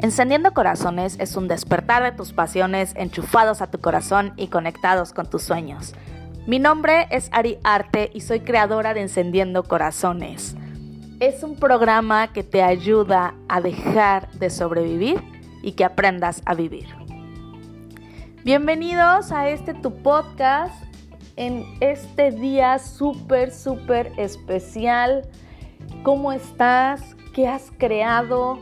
Encendiendo Corazones es un despertar de tus pasiones enchufados a tu corazón y conectados con tus sueños. Mi nombre es Ari Arte y soy creadora de Encendiendo Corazones. Es un programa que te ayuda a dejar de sobrevivir y que aprendas a vivir. Bienvenidos a este tu podcast en este día súper, súper especial. ¿Cómo estás? ¿Qué has creado?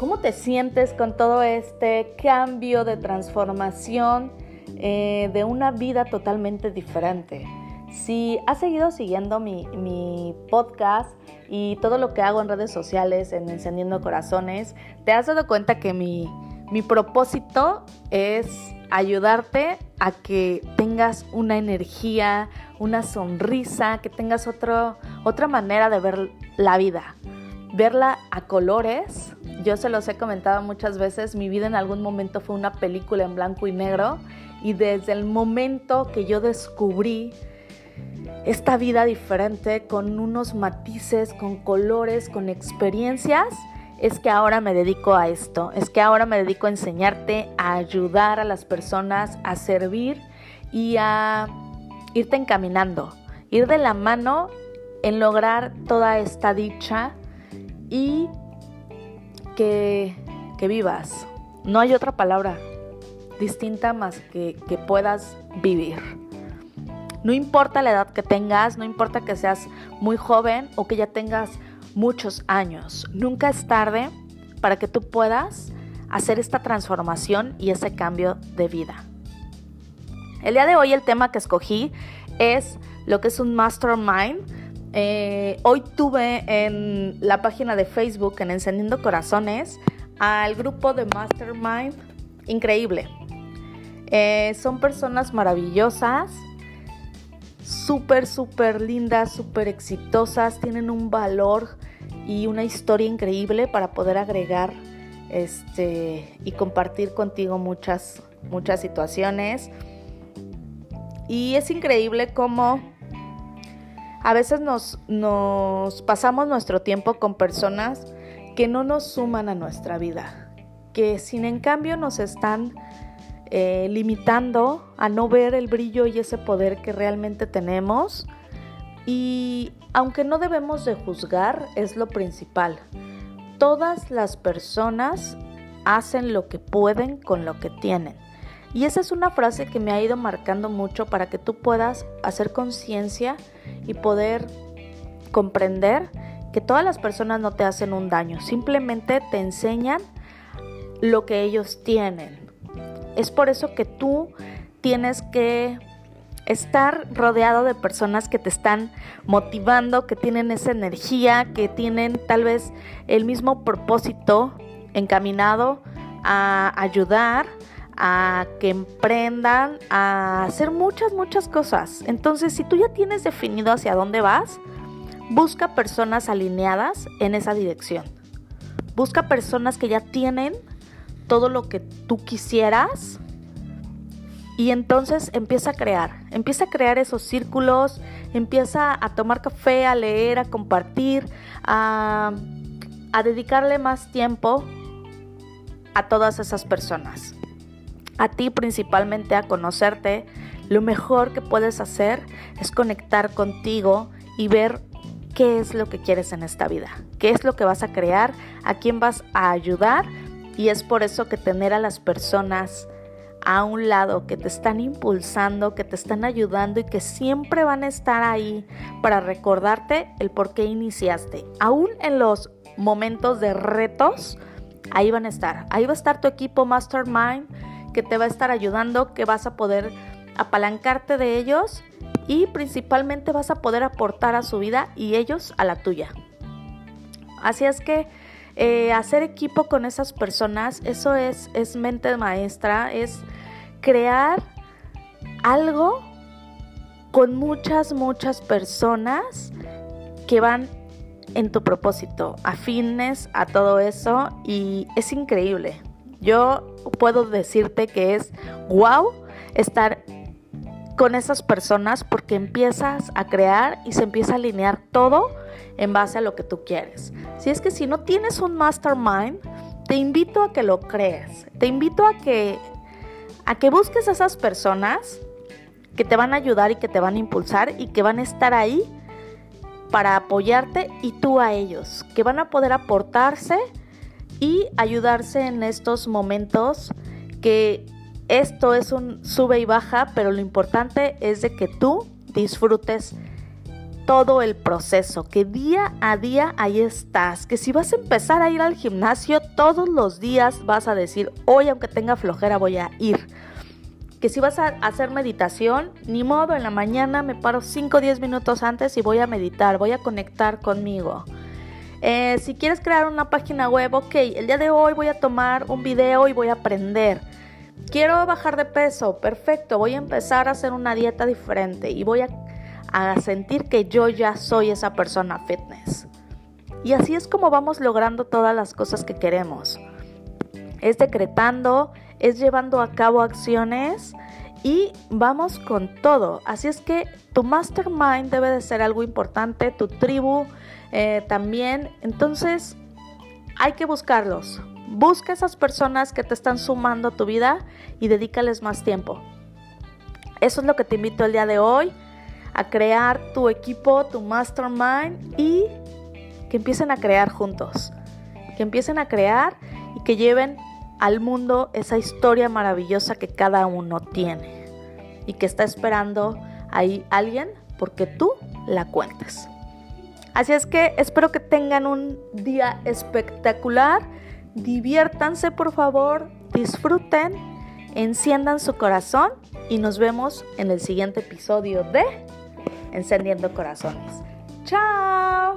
¿Cómo te sientes con todo este cambio de transformación eh, de una vida totalmente diferente? Si has seguido siguiendo mi, podcast y todo lo que hago en redes sociales, en Encendiendo Corazones, te has dado cuenta que mi, mi propósito es ayudarte a que tengas una energía, una sonrisa, que tengas otro, otra manera de ver la vida, verla a colores yo se los he comentado muchas veces, mi vida en algún momento fue una película en blanco y negro y desde el momento que yo descubrí esta vida diferente con unos matices, con colores, con experiencias, es que ahora me dedico a esto, es que ahora me dedico a enseñarte, a ayudar a las personas, a servir y a irte encaminando, ir de la mano en lograr toda esta dicha y que, vivas. No hay otra palabra distinta más que que puedas vivir. No importa la edad que tengas, no importa que seas muy joven o que ya tengas muchos años. Nunca es tarde para que tú puedas hacer esta transformación y ese cambio de vida. El día de hoy el tema que escogí es lo que es un mastermind eh, hoy tuve en la página de Facebook, en Encendiendo Corazones, al grupo de Mastermind. Increíble. Eh, son personas maravillosas, súper, súper lindas, súper exitosas, tienen un valor y una historia increíble para poder agregar este, y compartir contigo muchas, muchas situaciones. Y es increíble cómo a veces nos, pasamos nuestro tiempo con personas que no nos suman a nuestra vida, que sin en cambio nos están eh, limitando a no ver el brillo y ese poder que realmente tenemos. Y aunque no debemos de juzgar, es lo principal. Todas las personas hacen lo que pueden con lo que tienen. Y esa es una frase que me ha ido marcando mucho para que tú puedas hacer conciencia y poder comprender que todas las personas no te hacen un daño, simplemente te enseñan lo que ellos tienen. Es por eso que tú tienes que estar rodeado de personas que te están motivando, que tienen esa energía, que tienen tal vez el mismo propósito encaminado a ayudar, a que emprendan, a hacer muchas, muchas cosas. Entonces, si tú ya tienes definido hacia dónde vas, busca personas alineadas en esa dirección. Busca personas que ya tienen todo lo que tú quisieras y entonces empieza a crear, empieza a crear esos círculos, empieza a tomar café, a leer, a compartir, a, a dedicarle más tiempo a todas esas personas a ti principalmente a conocerte, lo mejor que puedes hacer es conectar contigo y ver qué es lo que quieres en esta vida, qué es lo que vas a crear, a quién vas a ayudar y es por eso que tener a las personas a un lado que te están impulsando, que te están ayudando y que siempre van a estar ahí para recordarte el por qué iniciaste. Aún en los momentos de retos, ahí van a estar. Ahí va a estar tu equipo Mastermind que te va a estar ayudando, que vas a poder apalancarte de ellos y principalmente vas a poder aportar a su vida y ellos a la tuya. Así es que eh, hacer equipo con esas personas, eso es, es mente maestra, es crear algo con muchas, muchas personas que van en tu propósito, afines a todo eso y es increíble. Yo puedo decirte que es wow estar con esas personas porque empiezas a crear y se empieza a alinear todo en base a lo que tú quieres. Si es que si no tienes un mastermind, te invito a que lo creas. Te invito a que a que busques a esas personas que te van a ayudar y que te van a impulsar y que van a estar ahí para apoyarte y tú a ellos, que van a poder aportarse y ayudarse en estos momentos que esto es un sube y baja, pero lo importante es de que tú disfrutes todo el proceso, que día a día ahí estás, que si vas a empezar a ir al gimnasio todos los días vas a decir, hoy aunque tenga flojera voy a ir que si vas a hacer meditación, ni modo, en la mañana me paro 5 o 10 minutos antes y voy a meditar, voy a conectar conmigo. Eh, si quieres crear una página web, ok, el día de hoy voy a tomar un video y voy a aprender. Quiero bajar de peso, perfecto, voy a empezar a hacer una dieta diferente y voy a, a sentir que yo ya soy esa persona fitness. Y así es como vamos logrando todas las cosas que queremos. Es decretando, es llevando a cabo acciones y vamos con todo. Así es que tu mastermind debe de ser algo importante, tu tribu eh, también. Entonces hay que buscarlos. Busca esas personas que te están sumando a tu vida y dedícales más tiempo. Eso es lo que te invito el día de hoy, a crear tu equipo, tu mastermind y que empiecen a crear juntos. Que empiecen a crear y que lleven al mundo esa historia maravillosa que cada uno tiene y que está esperando ahí alguien porque tú la cuentas. Así es que espero que tengan un día espectacular, diviértanse por favor, disfruten, enciendan su corazón y nos vemos en el siguiente episodio de Encendiendo Corazones. ¡Chao!